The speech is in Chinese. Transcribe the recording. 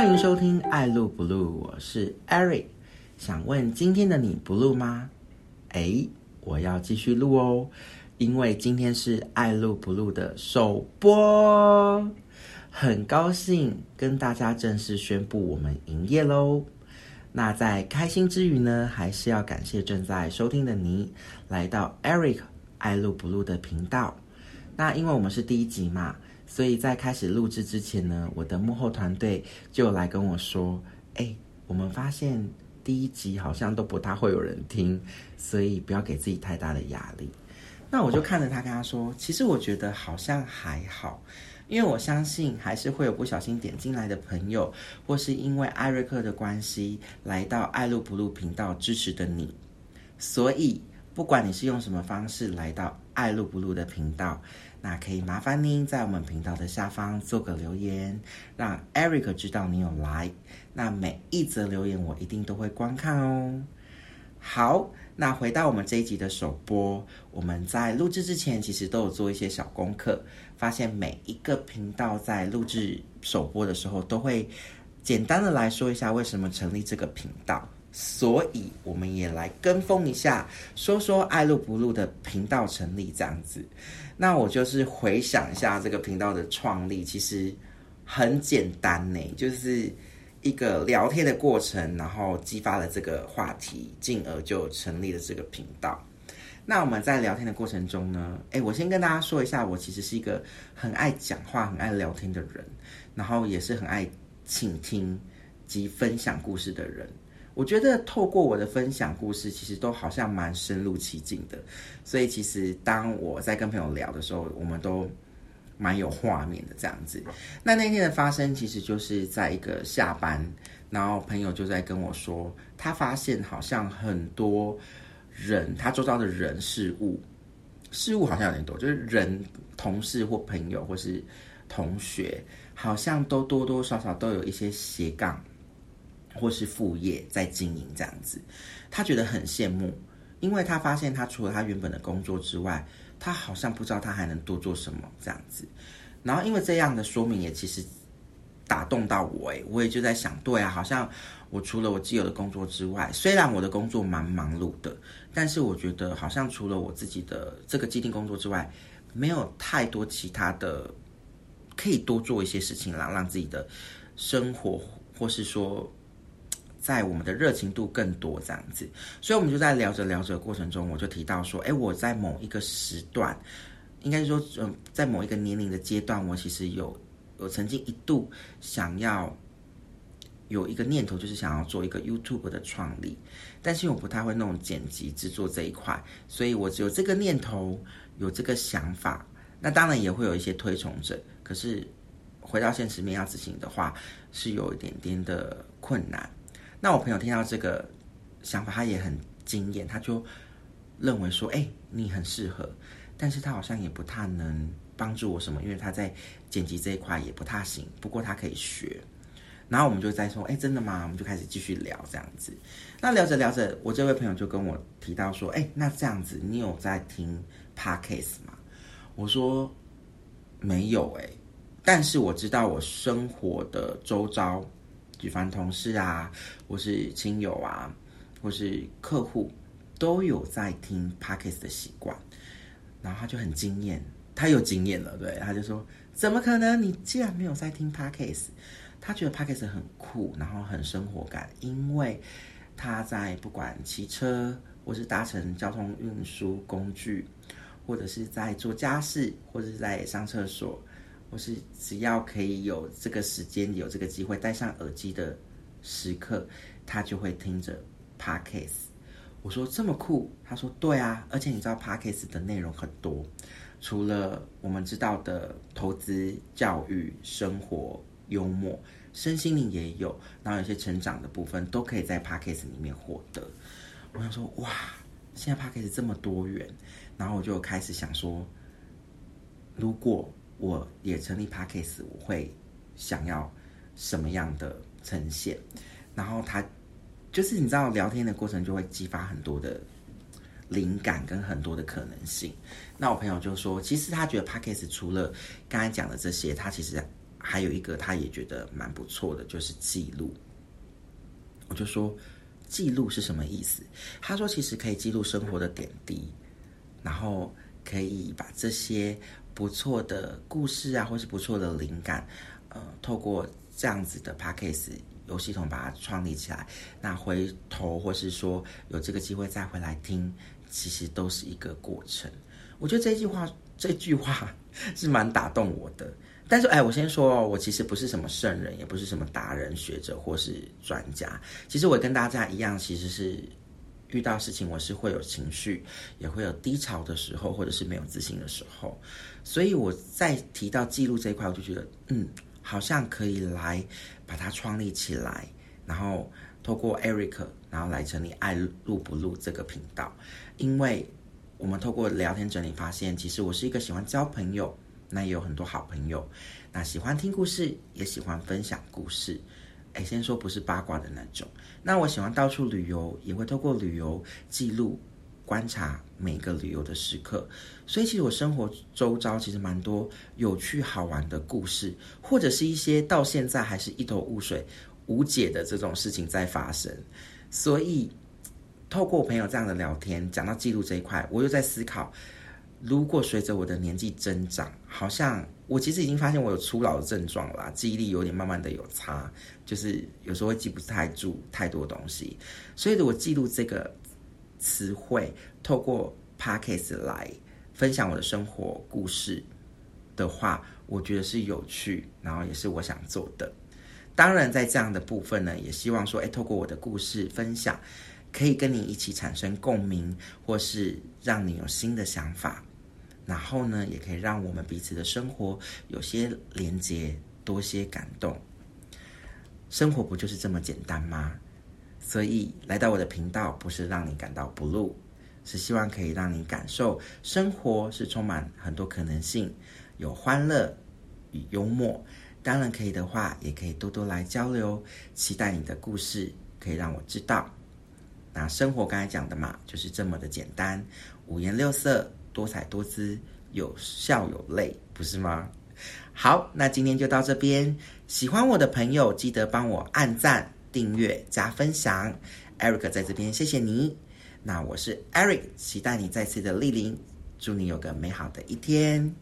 欢迎收听爱录不录，我是 Eric。想问今天的你不录吗？哎，我要继续录哦，因为今天是爱录不录的首播，很高兴跟大家正式宣布我们营业喽。那在开心之余呢，还是要感谢正在收听的你来到 Eric 爱录不录的频道。那因为我们是第一集嘛。所以在开始录制之前呢，我的幕后团队就来跟我说：“哎，我们发现第一集好像都不大会有人听，所以不要给自己太大的压力。”那我就看着他跟他说：“其实我觉得好像还好，因为我相信还是会有不小心点进来的朋友，或是因为艾瑞克的关系来到爱录不录频道支持的你，所以不管你是用什么方式来到爱录不录的频道。”那可以麻烦您在我们频道的下方做个留言，让 Eric 知道你有来。那每一则留言我一定都会观看哦。好，那回到我们这一集的首播，我们在录制之前其实都有做一些小功课，发现每一个频道在录制首播的时候都会简单的来说一下为什么成立这个频道。所以我们也来跟风一下，说说爱录不录的频道成立这样子。那我就是回想一下这个频道的创立，其实很简单呢，就是一个聊天的过程，然后激发了这个话题，进而就成立了这个频道。那我们在聊天的过程中呢，诶，我先跟大家说一下，我其实是一个很爱讲话、很爱聊天的人，然后也是很爱倾听及分享故事的人。我觉得透过我的分享故事，其实都好像蛮深入其境的。所以其实当我在跟朋友聊的时候，我们都蛮有画面的这样子。那那天的发生，其实就是在一个下班，然后朋友就在跟我说，他发现好像很多人，他周遭的人事物，事物好像有点多，就是人、同事或朋友或是同学，好像都多多少少都有一些斜杠。或是副业在经营这样子，他觉得很羡慕，因为他发现他除了他原本的工作之外，他好像不知道他还能多做什么这样子。然后因为这样的说明也其实打动到我，诶，我也就在想，对啊，好像我除了我既有的工作之外，虽然我的工作蛮忙碌的，但是我觉得好像除了我自己的这个既定工作之外，没有太多其他的可以多做一些事情，让让自己的生活或是说。在我们的热情度更多这样子，所以我们就在聊着聊着过程中，我就提到说，哎，我在某一个时段，应该说，嗯，在某一个年龄的阶段，我其实有，我曾经一度想要有一个念头，就是想要做一个 YouTube 的创立，但是我不太会弄剪辑制作这一块，所以我只有这个念头，有这个想法，那当然也会有一些推崇者，可是回到现实面要执行的话，是有一点点的困难。那我朋友听到这个想法，他也很惊艳，他就认为说：“哎，你很适合，但是他好像也不太能帮助我什么，因为他在剪辑这一块也不太行。不过他可以学。”然后我们就在说：“哎，真的吗？”我们就开始继续聊这样子。那聊着聊着，我这位朋友就跟我提到说：“哎，那这样子，你有在听 podcast 吗？”我说：“没有哎，但是我知道我生活的周遭。”举凡同事啊，或是亲友啊，或是客户，都有在听 Pockets 的习惯，然后他就很惊艳，他有经验了，对，他就说：怎么可能？你既然没有在听 Pockets，他觉得 Pockets 很酷，然后很生活感，因为他在不管骑车，或是搭乘交通运输工具，或者是在做家事，或者是在上厕所。或是只要可以有这个时间、有这个机会戴上耳机的时刻，他就会听着 Podcast。我说这么酷，他说对啊，而且你知道 Podcast 的内容很多，除了我们知道的投资、教育、生活、幽默、身心灵也有，然后有些成长的部分都可以在 Podcast 里面获得。我想说哇，现在 Podcast 这么多元，然后我就开始想说，如果我也成立 Podcast，我会想要什么样的呈现？然后他就是你知道，聊天的过程就会激发很多的灵感跟很多的可能性。那我朋友就说，其实他觉得 Podcast 除了刚才讲的这些，他其实还有一个他也觉得蛮不错的，就是记录。我就说记录是什么意思？他说其实可以记录生活的点滴，然后可以把这些不错的故事啊，或是不错的灵感，呃，透过这样子的 p a c k a g e 由系统把它创立起来，那回头或是说有这个机会再回来听，其实都是一个过程。我觉得这句话，这句话 是蛮打动我的。但是，哎，我先说，我其实不是什么圣人，也不是什么达人、学者或是专家。其实我跟大家一样，其实是遇到事情，我是会有情绪，也会有低潮的时候，或者是没有自信的时候。所以我在提到记录这一块，我就觉得，嗯，好像可以来把它创立起来，然后透过 Eric，然后来成立爱录不录这个频道。因为我们透过聊天整理发现，其实我是一个喜欢交朋友。那也有很多好朋友，那喜欢听故事，也喜欢分享故事。哎，先说不是八卦的那种。那我喜欢到处旅游，也会透过旅游记录、观察每个旅游的时刻。所以，其实我生活周遭其实蛮多有趣好玩的故事，或者是一些到现在还是一头雾水、无解的这种事情在发生。所以，透过朋友这样的聊天，讲到记录这一块，我又在思考。如果随着我的年纪增长，好像我其实已经发现我有初老的症状了，记忆力有点慢慢的有差，就是有时候会记不太住太多东西。所以，如果记录这个词汇，透过 podcast 来分享我的生活故事的话，我觉得是有趣，然后也是我想做的。当然，在这样的部分呢，也希望说，哎，透过我的故事分享，可以跟你一起产生共鸣，或是让你有新的想法。然后呢，也可以让我们彼此的生活有些连接，多些感动。生活不就是这么简单吗？所以来到我的频道，不是让你感到不露，是希望可以让你感受生活是充满很多可能性，有欢乐与幽默。当然可以的话，也可以多多来交流。期待你的故事可以让我知道。那生活刚才讲的嘛，就是这么的简单，五颜六色。多彩多姿，有笑有泪，不是吗？好，那今天就到这边。喜欢我的朋友，记得帮我按赞、订阅、加分享。Eric 在这边，谢谢你。那我是 Eric，期待你再次的莅临。祝你有个美好的一天。